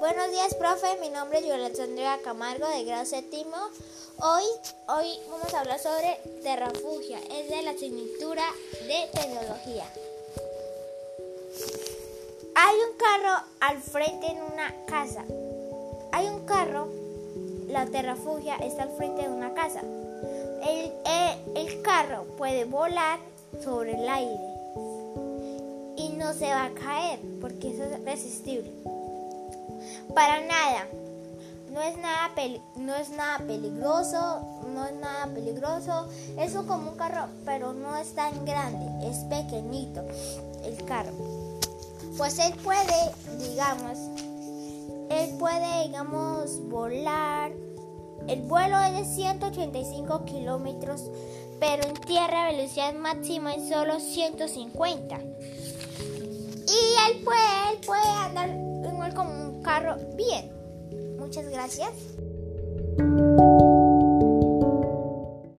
Buenos días, profe. Mi nombre es Yolanda Camargo, de grado séptimo. Hoy, hoy vamos a hablar sobre Terrafugia. Es de la asignatura de tecnología. Hay un carro al frente en una casa. Hay un carro, la Terrafugia está al frente de una casa. El, el, el carro puede volar sobre el aire y no se va a caer porque eso es resistible. Para nada. No es nada, no es nada peligroso, no es nada peligroso. Es como un carro, pero no es tan grande, es pequeñito el carro. Pues él puede, digamos, él puede, digamos, volar. El vuelo es de 185 kilómetros, pero en tierra velocidad máxima es solo 150. Y él puede, como un carro bien. Muchas gracias.